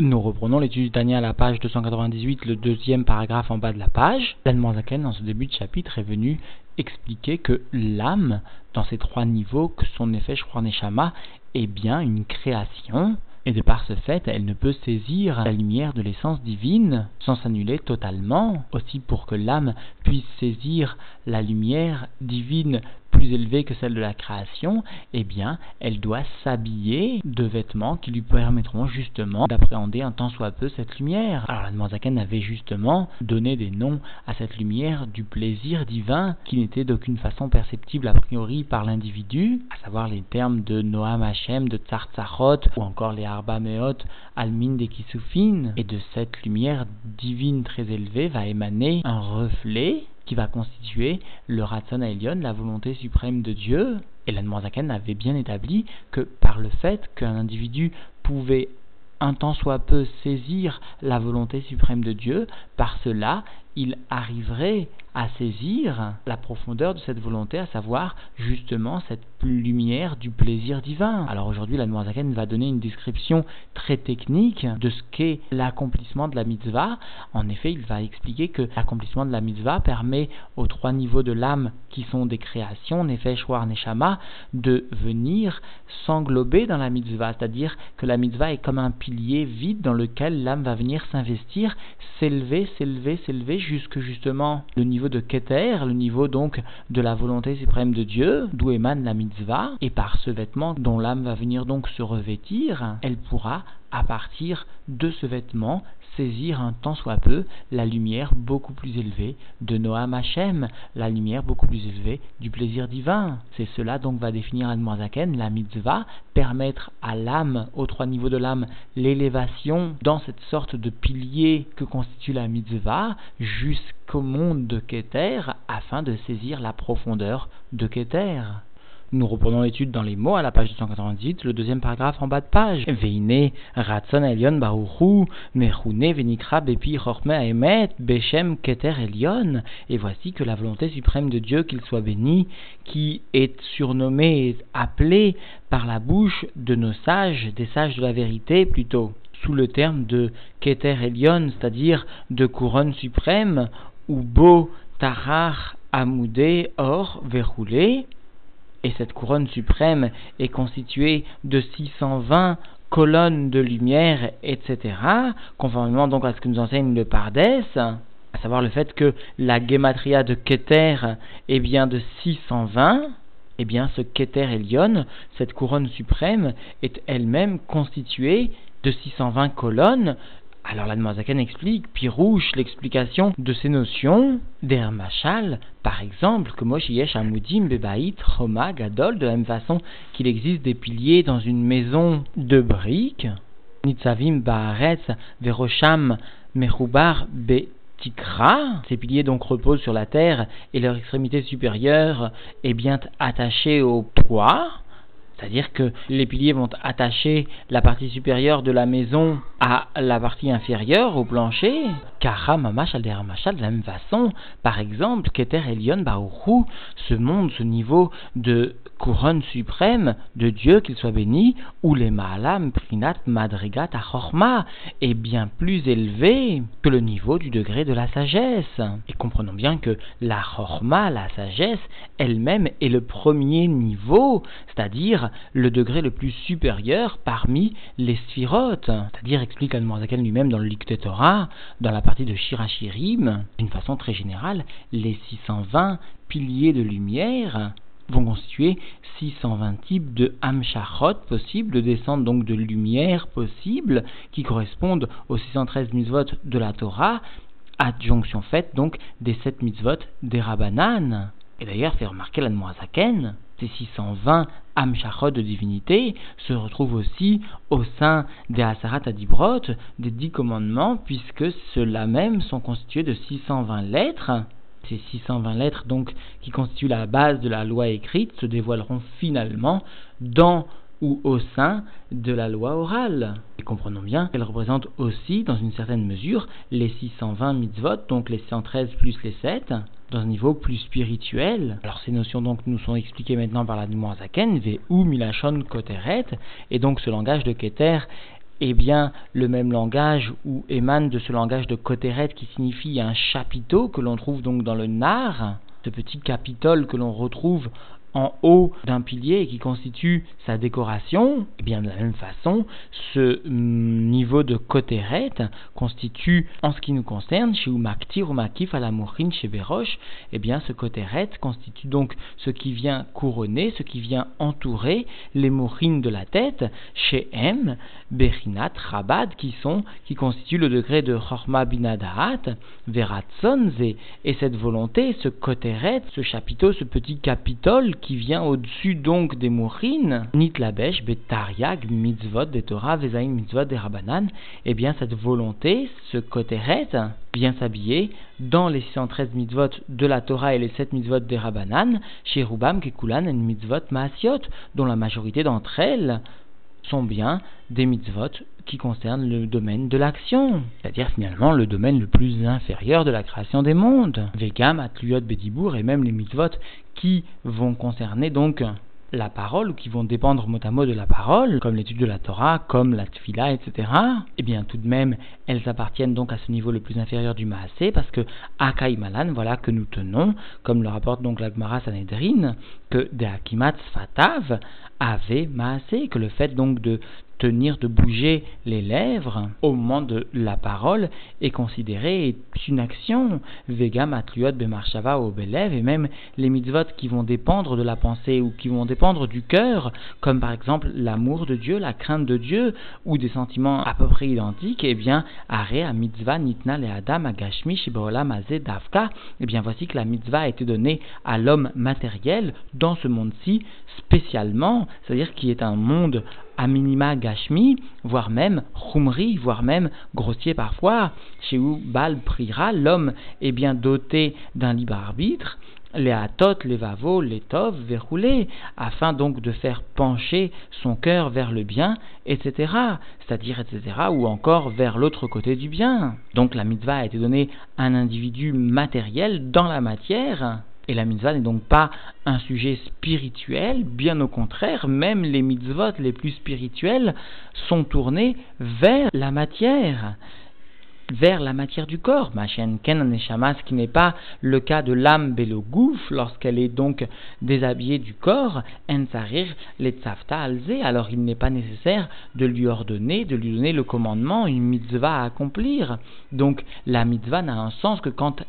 Nous reprenons l'étude du Tania à la page 298, le deuxième paragraphe en bas de la page. L'Anne dans ce début de chapitre, est venu expliquer que l'âme, dans ces trois niveaux, que son effet Neshama, est bien une création, et de par ce fait, elle ne peut saisir la lumière de l'essence divine sans s'annuler totalement. Aussi pour que l'âme puisse saisir la lumière divine plus élevée que celle de la création, eh bien, elle doit s'habiller de vêtements qui lui permettront justement d'appréhender un tant soit peu cette lumière. Alors la Zaken avait justement donné des noms à cette lumière du plaisir divin qui n'était d'aucune façon perceptible a priori par l'individu, à savoir les termes de Noam Hashem, de Tzartzarot ou encore les Arba Meot, Almin de Kisufin. Et de cette lumière divine très élevée va émaner un reflet qui va constituer le Ratzon Elion, la volonté suprême de Dieu. Et l'Anmoazaken avait bien établi que par le fait qu'un individu pouvait un temps soit peu saisir la volonté suprême de Dieu, par cela il arriverait à saisir la profondeur de cette volonté, à savoir justement cette lumière du plaisir divin. Alors aujourd'hui, la Noirzaken va donner une description très technique de ce qu'est l'accomplissement de la mitzvah. En effet, il va expliquer que l'accomplissement de la mitzvah permet aux trois niveaux de l'âme qui sont des créations, Nefesh, Shwar, Neshama, de venir s'englober dans la mitzvah. C'est-à-dire que la mitzvah est comme un pilier vide dans lequel l'âme va venir s'investir, s'élever, s'élever, s'élever jusque justement le niveau de Keter, le niveau donc de la volonté suprême de Dieu, d'où émane la mitzvah, et par ce vêtement dont l'âme va venir donc se revêtir, elle pourra à partir de ce vêtement saisir un tant soit peu la lumière beaucoup plus élevée de Noam Hashem, la lumière beaucoup plus élevée du plaisir divin. C'est cela donc va définir Admoazaken, la mitzvah, permettre à l'âme, aux trois niveaux de l'âme, l'élévation dans cette sorte de pilier que constitue la mitzvah jusqu'au monde de Keter afin de saisir la profondeur de Keter. Nous reprenons l'étude dans les mots à la page 298, le deuxième paragraphe en bas de page. Veine ratzon elion baruchu venikra bepi chorme aemet beshem keter elion. Et voici que la volonté suprême de Dieu, qu'il soit béni, qui est surnommée, appelée par la bouche de nos sages, des sages de la vérité plutôt, sous le terme de keter elion, c'est-à-dire de couronne suprême, ou beau tarar amoudé or verroulé, et cette couronne suprême est constituée de 620 colonnes de lumière, etc., conformément donc à ce que nous enseigne le Pardès, à savoir le fait que la gematria de Keter est bien de 620, eh bien ce Keter Elion, cette couronne suprême, est elle-même constituée de 620 colonnes, alors la explique, Pirouche, l'explication de ces notions, d'Hermachal, par exemple, que Moshe Yesh Amudim Bebaït Choma Gadol, de la même façon qu'il existe des piliers dans une maison de briques, Nitzavim Baaretz Verosham Mechubar Betikra, ces piliers donc reposent sur la terre et leur extrémité supérieure est bien attachée au toit, c'est-à-dire que les piliers vont attacher la partie supérieure de la maison à la partie inférieure, au plancher. De la même façon, par exemple, Keter Elion Baoru, ce monde, ce niveau de couronne suprême de Dieu, qu'il soit béni, ou les Maalam Prinat Madrigat Achorma, est bien plus élevé que le niveau du degré de la sagesse. Et comprenons bien que la Chorma, la sagesse, elle-même est le premier niveau, c'est-à-dire le degré le plus supérieur parmi les sphirotes. C'est-à-dire, explique Admorazakel lui-même dans le Likte Torah, dans la partie de Shirachirim, d'une façon très générale, les 620 piliers de lumière vont constituer 620 types de Hamshachot possibles, de descentes donc de lumière possibles, qui correspondent aux 613 mitzvot de la Torah, adjonction faite donc des 7 mitzvot des Rabbanan. Et d'ailleurs, fait remarquer la Zaken, ces 620 Amshachot de divinité se retrouvent aussi au sein des Asarat Adibrot, des dix commandements, puisque ceux-là même sont constitués de 620 lettres. Ces 620 lettres, donc, qui constituent la base de la loi écrite, se dévoileront finalement dans ou au sein de la loi orale. Et comprenons bien qu'elle représente aussi, dans une certaine mesure, les 620 mitzvot, donc les 113 plus les 7, dans un niveau plus spirituel. Alors ces notions donc nous sont expliquées maintenant par la Zaken, Ve ou Milachon Koteret, et donc ce langage de Keter est bien le même langage ou émane de ce langage de Koteret qui signifie un chapiteau que l'on trouve donc dans le Nar, ce petit capitole que l'on retrouve en haut d'un pilier et qui constitue sa décoration, eh bien de la même façon, ce niveau de Koteret constitue, en ce qui nous concerne, chez Umaktir ou Makif à la Mourine chez et eh bien ce Koteret constitue donc ce qui vient couronner, ce qui vient entourer les mourines de la tête, chez M, Berinat, Rabad, qui sont, qui constituent le degré de Chorma Binadahat, Veratzonze, et cette volonté, ce Koteret, ce chapiteau, ce petit capitole qui vient au-dessus donc des mourines, nit labesh, betariag, mitzvot, des Torah, vezaim, mitzvot, des Rabanan, eh bien cette volonté, ce koteret, vient s'habiller dans les 613 mitzvot de la Torah et les 7 mitzvot des Rabanan, chez Rubam, Kekulan et mitzvot maasiot, dont la majorité d'entre elles sont bien des mitzvot qui concernent le domaine de l'action, c'est-à-dire finalement le domaine le plus inférieur de la création des mondes. Vegam, Atluyot, Bedibour et même les mitzvot qui vont concerner donc la parole ou qui vont dépendre mot à mot de la parole, comme l'étude de la Torah, comme la Tfila, etc., eh bien tout de même, elles appartiennent donc à ce niveau le plus inférieur du Maasé, parce que Akai Malan, voilà que nous tenons, comme le rapporte donc la Gemara Sanhedrin, que de Akimat Fatav avait Maasé, que le fait donc de tenir, de bouger les lèvres au moment de la parole est considéré une action. Vega, Matliot, Bemarshava, Obelev, et même les mitzvot qui vont dépendre de la pensée ou qui vont dépendre du cœur, comme par exemple l'amour de Dieu, la crainte de Dieu, ou des sentiments à peu près identiques, et eh bien, Are, a mitzvah, Nitna, le Adam, Agashmi, Shibola, Mazé, Davka, et eh bien voici que la mitzvah a été donnée à l'homme matériel dans ce monde-ci spécialement, c'est-à-dire qui est un monde à minima gashmi, voire même chumri, voire même grossier parfois, chez où Bal priera, l'homme est bien doté d'un libre arbitre, les atot, les vavos, les tov, verroulés, afin donc de faire pencher son cœur vers le bien, etc. C'est-à-dire, etc. ou encore vers l'autre côté du bien. Donc la mitzvah a été donnée à un individu matériel dans la matière, et la mitzvah n'est donc pas un sujet spirituel, bien au contraire, même les mitzvot les plus spirituels sont tournés vers la matière vers la matière du corps. Machen ken ce qui n'est pas le cas de l'âme belogouf lorsqu'elle est donc déshabillée du corps, ensarir tzafta alze, alors il n'est pas nécessaire de lui ordonner, de lui donner le commandement, une mitzvah à accomplir. Donc la mitzvah n'a un sens que quand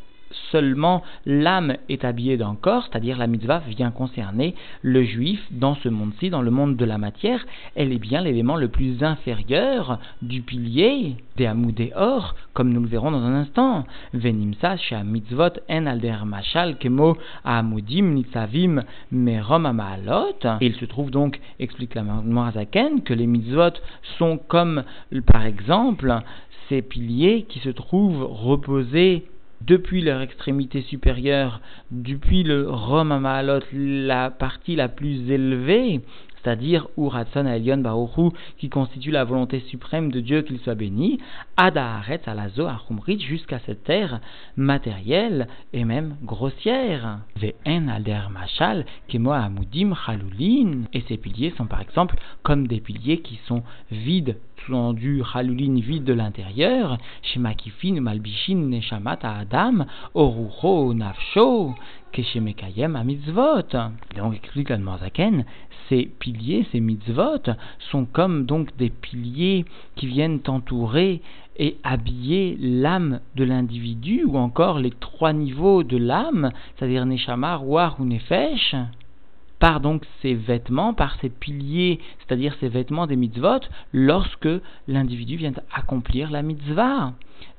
seulement l'âme est habillée d'un corps, c'est-à-dire la mitzvah vient concerner le juif dans ce monde-ci, dans le monde de la matière, elle est bien l'élément le plus inférieur du pilier des amoudés or, comme nous le verrons dans un instant. Venimsa chez mitzvot en alder machal kemo amudim nitzavim merom amaalot. Il se trouve donc, explique la Morazaken, que les mitzvot sont comme, par exemple, ces piliers qui se trouvent reposés depuis leur extrémité supérieure, depuis le Rom Amalot, la partie la plus élevée, c'est-à-dire Uratson Elion Baruchu, qui constitue la volonté suprême de Dieu qu'il soit béni, Adaharet Alazo Achumrit, jusqu'à cette terre matérielle et même grossière. Ve'en Alder Machal, Kemo Amudim Chalulin, et ces piliers sont par exemple comme des piliers qui sont vides, sous-entendu Chalulin vide de l'intérieur, Shemakifin Malbishin Neshamat Adam, Orucho Nafsho, Keshemekayem a mitzvot. Donc, explique la ces piliers, ces mitzvot, sont comme donc des piliers qui viennent entourer et habiller l'âme de l'individu, ou encore les trois niveaux de l'âme, c'est-à-dire Neshama, Ruach ou Nefesh par donc ces vêtements, par ces piliers, c'est-à-dire ces vêtements des mitzvot, lorsque l'individu vient accomplir la mitzvah.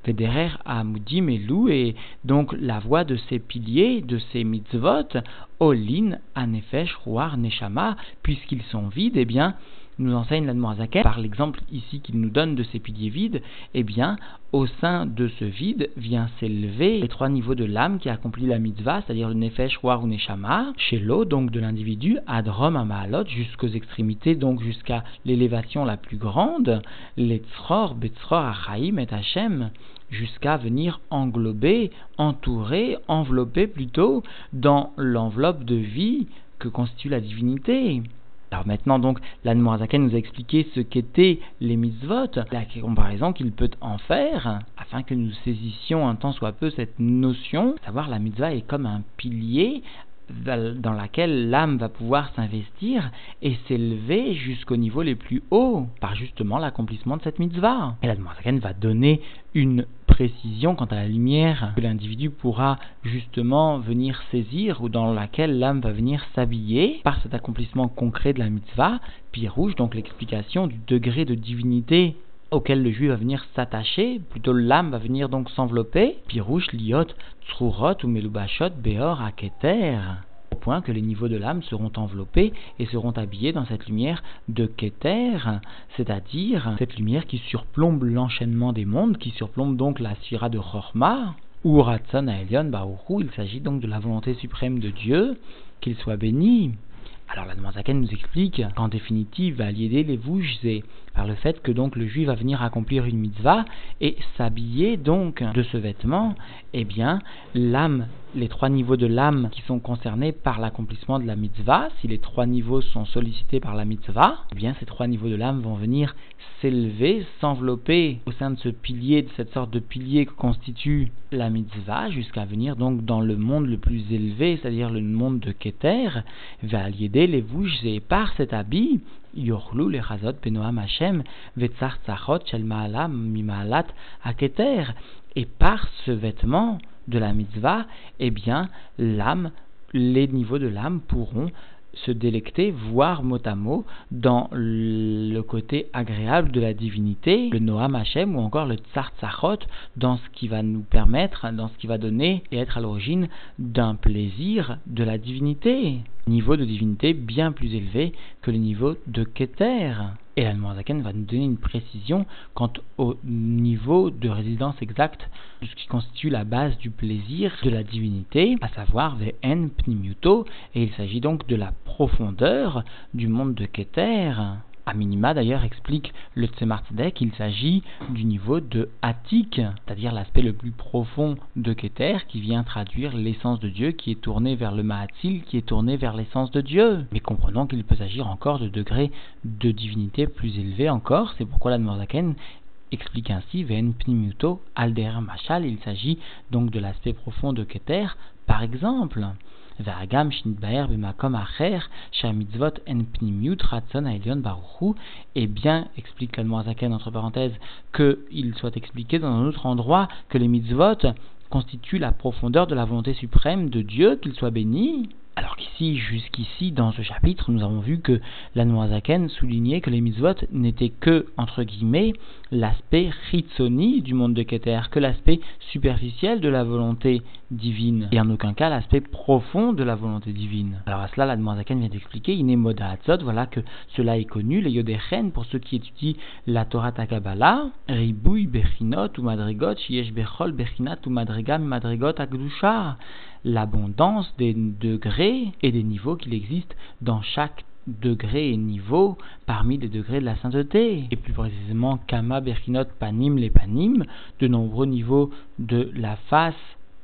Vederer à Moudim et donc la voix de ces piliers, de ces mitzvot, Olin, Anefesh, Ruar, Neshama, puisqu'ils sont vides, eh bien, nous enseigne l'Admorazaken, par l'exemple ici qu'il nous donne de ces piliers vides, eh bien, au sein de ce vide vient s'élever les trois niveaux de l'âme qui accomplit la mitzvah, c'est-à-dire le nefesh, war ou neshama, chez l'eau, donc de l'individu, adrom amalot, jusqu'aux extrémités, donc jusqu'à l'élévation la plus grande, les tzror, betzror, achaim et hachem, jusqu'à venir englober, entourer, envelopper plutôt dans l'enveloppe de vie que constitue la divinité. Alors maintenant donc, l'Anmoazaken nous a expliqué ce qu'étaient les mitzvot, la comparaison qu'il peut en faire, afin que nous saisissions un temps soit peu cette notion, savoir la mitzvah est comme un pilier dans laquelle l'âme va pouvoir s'investir et s'élever jusqu'au niveau les plus hauts par justement l'accomplissement de cette mitzvah. Et la va donner une précision quant à la lumière que l'individu pourra justement venir saisir ou dans laquelle l'âme va venir s'habiller par cet accomplissement concret de la mitzvah. Puis rouge, donc l'explication du degré de divinité auquel le juif va venir s'attacher, plutôt l'âme va venir donc s'envelopper, pirouche, liot, tsrurot ou melubashot, beor, aketer, au point que les niveaux de l'âme seront enveloppés et seront habillés dans cette lumière de keter, c'est-à-dire cette lumière qui surplombe l'enchaînement des mondes, qui surplombe donc la sira de Chorma, ou Ratzon Aelion Baoru, il s'agit donc de la volonté suprême de Dieu, qu'il soit béni. Alors la Zaken nous explique qu'en définitive, lier les vouges par le fait que donc le juif va venir accomplir une mitzvah et s'habiller donc de ce vêtement, eh bien l'âme, les trois niveaux de l'âme qui sont concernés par l'accomplissement de la mitzvah, si les trois niveaux sont sollicités par la mitzvah, eh bien ces trois niveaux de l'âme vont venir s'élever, s'envelopper au sein de ce pilier, de cette sorte de pilier que constitue la mitzvah, jusqu'à venir donc dans le monde le plus élevé, c'est-à-dire le monde de Keter, va les vouges et par cet habit, Yorlu le Chazot Benoam Vetzar Tzachot Shel Maalam Mimaalat Aketer. Et par ce vêtement de la mitzvah, eh bien, l'âme, les niveaux de l'âme pourront se délecter, voir mot à mot, dans le côté agréable de la divinité, le Noam Hashem ou encore le Tsar Tzachot, dans ce qui va nous permettre, dans ce qui va donner et être à l'origine d'un plaisir de la divinité niveau de divinité bien plus élevé que le niveau de Keter. Et la va nous donner une précision quant au niveau de résidence exacte de ce qui constitue la base du plaisir de la divinité, à savoir Vn Pnimiuto, et il s'agit donc de la profondeur du monde de Keter. A minima d'ailleurs explique le Tzemar qu'il s'agit du niveau de Attic, c'est-à-dire l'aspect le plus profond de Keter qui vient traduire l'essence de Dieu qui est tournée vers le Mahatil, qui est tourné vers l'essence de Dieu. Mais comprenons qu'il peut s'agir encore de degrés de divinité plus élevés encore, c'est pourquoi la Morzaken explique ainsi Ven Pnimuto Alder Machal, il s'agit donc de l'aspect profond de Keter, par exemple. Et bien, explique l'Almoazaken entre parenthèses, qu'il soit expliqué dans un autre endroit que les mitzvot constituent la profondeur de la volonté suprême de Dieu, qu'il soit béni. Alors qu'ici, jusqu'ici, dans ce chapitre, nous avons vu que la Noazaken soulignait que les mitzvot n'étaient que, entre guillemets, l'aspect chitsoni du monde de Keter, que l'aspect superficiel de la volonté divine, et en aucun cas l'aspect profond de la volonté divine. Alors à cela, la Noazaken vient d'expliquer, il moda voilà que cela est connu, les yodechen, pour ceux qui étudient la Torah Takabala, ribouy bechinot ou madrigot, shiesh bechol bechinat ou madrigam madrigot akdusha l'abondance des degrés et des niveaux qu'il existe dans chaque degré et niveau parmi les degrés de la sainteté. Et plus précisément, Kama, Berkinot, Panim, les Panim, de nombreux niveaux de la face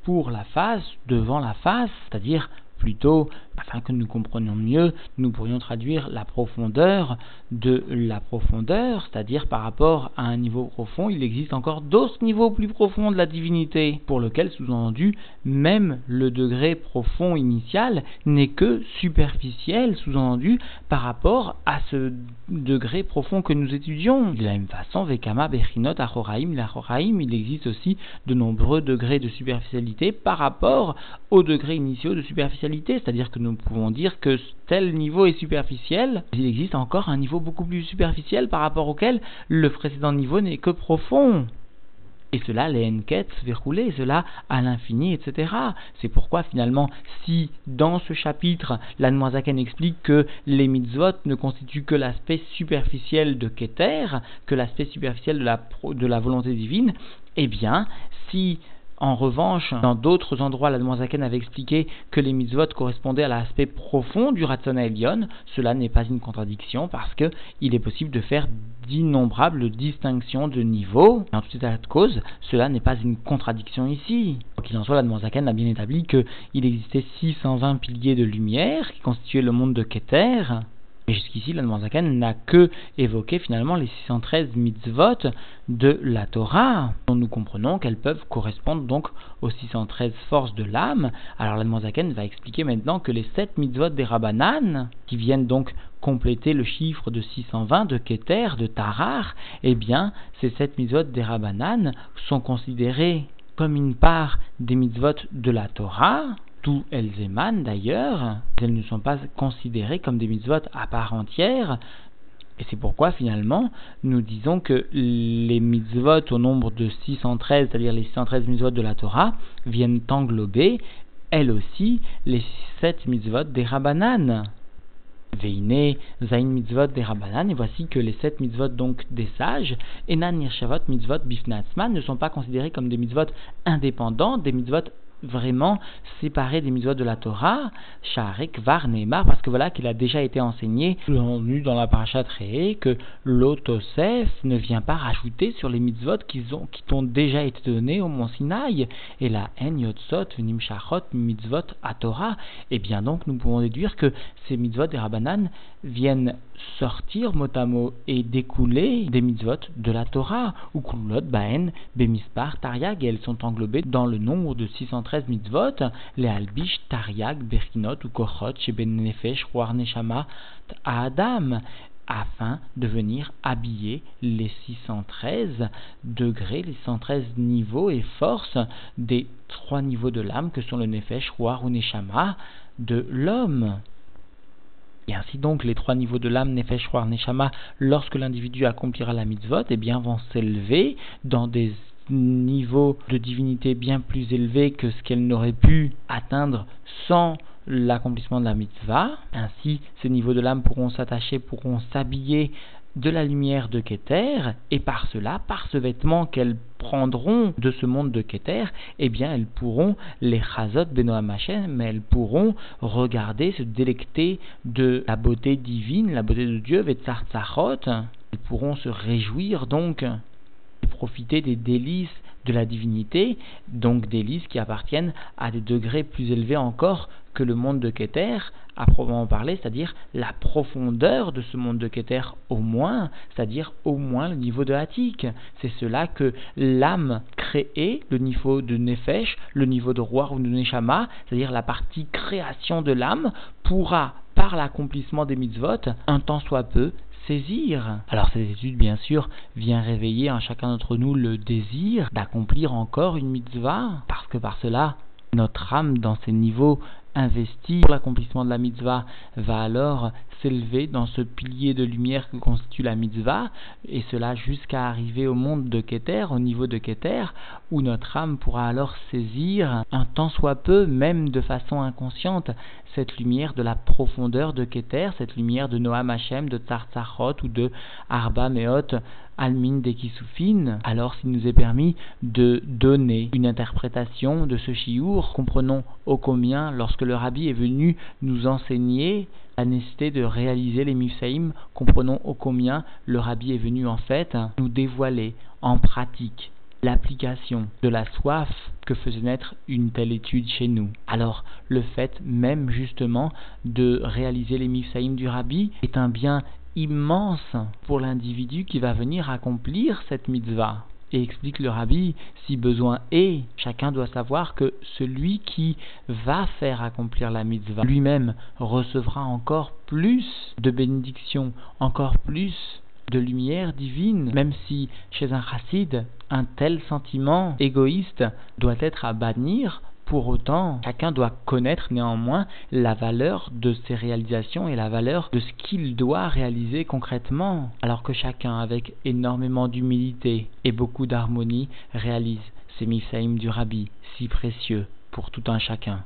pour la face, devant la face, c'est-à-dire plutôt, afin que nous comprenions mieux, nous pourrions traduire la profondeur de la profondeur, c'est-à-dire par rapport à un niveau profond, il existe encore d'autres niveaux plus profonds de la divinité, pour lequel, sous-entendu, même le degré profond initial n'est que superficiel, sous-entendu, par rapport à ce degré profond que nous étudions. De la même façon, Vekama, Bechinot, Achoraim, l'Achoraim, il existe aussi de nombreux degrés de superficialité par rapport aux degrés initiaux de superficialité, c'est-à-dire que nous pouvons dire que tel niveau est superficiel, il existe encore un niveau beaucoup plus superficiel par rapport auquel le précédent niveau n'est que profond. Et cela, les enquêtes verroulées, cela à l'infini, etc. C'est pourquoi finalement, si dans ce chapitre, l'Anmoazaken explique que les mitzvot ne constituent que l'aspect superficiel de Keter, que l'aspect superficiel la, de la volonté divine, eh bien, si en revanche, dans d'autres endroits, la Zaken avait expliqué que les mitzvot correspondaient à l'aspect profond du Ratzon. Cela n'est pas une contradiction parce qu'il est possible de faire d'innombrables distinctions de niveau. En tout état de cause, cela n'est pas une contradiction ici. Qu'il en soit, la Zaken a bien établi qu'il existait 620 piliers de lumière qui constituaient le monde de Keter Jusqu'ici, l'Admanzaken n'a que évoqué finalement les 613 mitzvot de la Torah, dont nous comprenons qu'elles peuvent correspondre donc aux 613 forces de l'âme. Alors l'Admanzaken va expliquer maintenant que les 7 mitzvot des Rabbanan, qui viennent donc compléter le chiffre de 620 de Keter, de Tarar, eh bien, ces 7 mitzvot des Rabbanan sont considérés comme une part des mitzvot de la Torah, d'où elles émanent d'ailleurs, elles ne sont pas considérées comme des mitzvot à part entière, et c'est pourquoi finalement nous disons que les mitzvot au nombre de 613, c'est-à-dire les 613 mitzvot de la Torah, viennent englober, elles aussi, les 7 mitzvot des Rabbanan. Veine, Zain mitzvot des Rabbanan, et voici que les 7 mitzvot donc des sages, Enan Yrshavot mitzvot bifnatzman, ne sont pas considérés comme des mitzvot indépendants, des mitzvot vraiment séparé des mitzvot de la Torah, Sharek Var Neymar, parce que voilà qu'il a déjà été enseigné, dans la parashat Réé, que l'Otosef ne vient pas rajouter sur les mitzvot qui, ont, qui t'ont déjà été donnés au mont Sinaï, et la En Yotzot Venim Shachot mitzvot à Torah. Et eh bien donc nous pouvons déduire que ces mitzvot des Rabbanan viennent sortir mot à mot et découler des mitzvot de la Torah, ou Kulot Baen Bemispar Tariag, et elles sont englobées dans le nombre de 613 mitzvot, les Albish Tariag Berkinot ou Kochot chez Ben Nefesh Neshama Adam afin de venir habiller les 613 degrés, les 613 niveaux et forces des trois niveaux de l'âme que sont le Nefesh, Roar ou Neshama de l'homme. Et ainsi donc, les trois niveaux de l'âme, Nefesh, Roar, Neshama, lorsque l'individu accomplira la mitzvot, eh bien, vont s'élever dans des niveaux de divinité bien plus élevés que ce qu'elle n'aurait pu atteindre sans l'accomplissement de la mitzvah. Ainsi, ces niveaux de l'âme pourront s'attacher, pourront s'habiller de la lumière de Keter, et par cela, par ce vêtement qu'elles prendront de ce monde de Keter, eh bien elles pourront, les Chazot Benoam mais elles pourront regarder, se délecter de la beauté divine, la beauté de Dieu, Vetzartzachot, elles pourront se réjouir donc, profiter des délices de la divinité, donc délices qui appartiennent à des degrés plus élevés encore que le monde de Keter, à proprement parler, c'est-à-dire la profondeur de ce monde de Keter au moins, c'est-à-dire au moins le niveau de Hatik. C'est cela que l'âme créée, le niveau de Nefesh, le niveau de Roi ou de Neshama, c'est-à-dire la partie création de l'âme, pourra, par l'accomplissement des mitzvot, un temps soit peu, Alors cette étude, bien sûr, vient réveiller en chacun d'entre nous le désir d'accomplir encore une mitzvah, parce que par cela, notre âme, dans ces niveaux investi pour l'accomplissement de la mitzvah va alors s'élever dans ce pilier de lumière que constitue la mitzvah, et cela jusqu'à arriver au monde de Keter, au niveau de Keter, où notre âme pourra alors saisir, un tant soit peu, même de façon inconsciente, cette lumière de la profondeur de Keter, cette lumière de Noam Hashem, de Tzartzachot ou de Arba Meot, Almin Dekisufin, alors s'il nous est permis de donner une interprétation de ce chiour, comprenons ô combien, lorsque le rabbi est venu nous enseigner la nécessité de réaliser les Mifsaïm, comprenons ô combien le rabbi est venu en fait nous dévoiler en pratique l'application de la soif que faisait naître une telle étude chez nous. Alors, le fait même justement de réaliser les Mifsaïm du rabbi est un bien immense pour l'individu qui va venir accomplir cette mitzvah. Et explique le rabbi, si besoin est, chacun doit savoir que celui qui va faire accomplir la mitzvah lui-même recevra encore plus de bénédictions, encore plus de lumière divine, même si chez un chassid, un tel sentiment égoïste doit être à bannir pour autant, chacun doit connaître néanmoins la valeur de ses réalisations et la valeur de ce qu'il doit réaliser concrètement, alors que chacun, avec énormément d'humilité et beaucoup d'harmonie, réalise ces misaïm du Rabbi, si précieux pour tout un chacun.